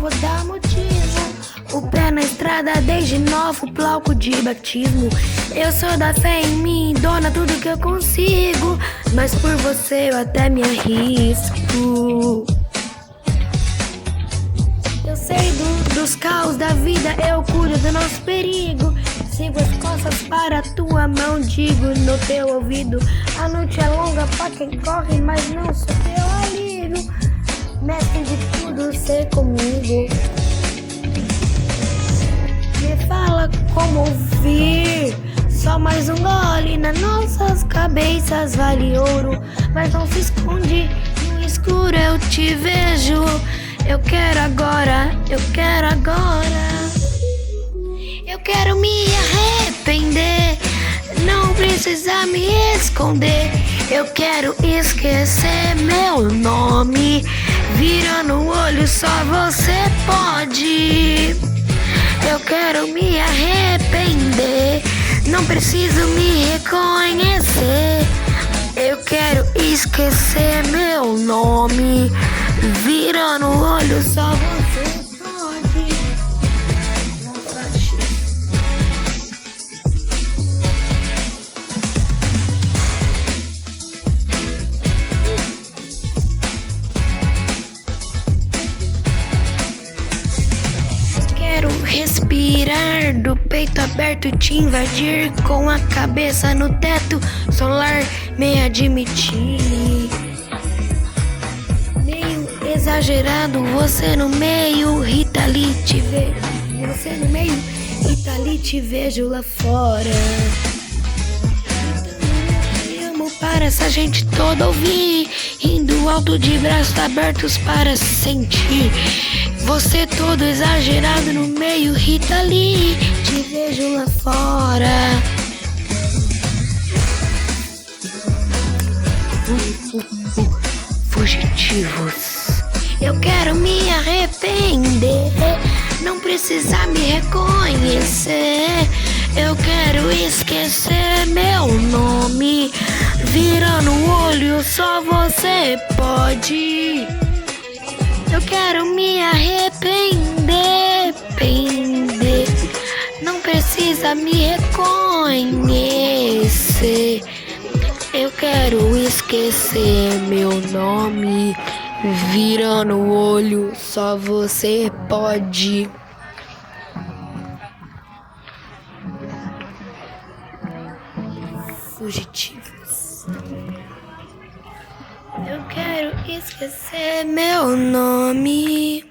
vou dar motivo. O pé na estrada desde novo, bloco de batismo. Eu sou da fé em mim, dona tudo que eu consigo. Mas por você eu até me arrisco. Eu sei do, dos caos da vida, eu cuido do nosso perigo. Sigo as costas para a tua mão, digo no teu ouvido. A noite é longa para quem corre, mas não sou teu amigo. Mestre de tudo, ser comigo. Me fala como ouvir. Só mais um gole nas nossas cabeças vale ouro. Mas não se esconde, no escuro eu te vejo. Eu quero agora, eu quero agora. Eu quero me arrepender, não precisa me esconder. Eu quero esquecer meu nome. Virando o olho, só você pode. Eu quero me arrepender, não preciso me reconhecer. Eu quero esquecer meu nome. Virando o olho, só você respirar do peito aberto te invadir com a cabeça no teto solar, me admitir. Meio exagerado, você no meio, Rita Lee te vejo. Você no meio, Rita Lee te vejo lá fora. Para essa gente toda ouvir, indo alto de braços abertos para sentir. Você todo exagerado no meio, Rita Lee, te vejo lá fora. Fugitivos. Eu quero me arrepender, não precisa me reconhecer. Eu quero esquecer meu nome. Virando o olho, só você pode. Eu quero me arrepender, pender. Não precisa me reconhecer. Eu quero esquecer meu nome. Virando o olho, só você pode. Eu quero esquecer meu nome.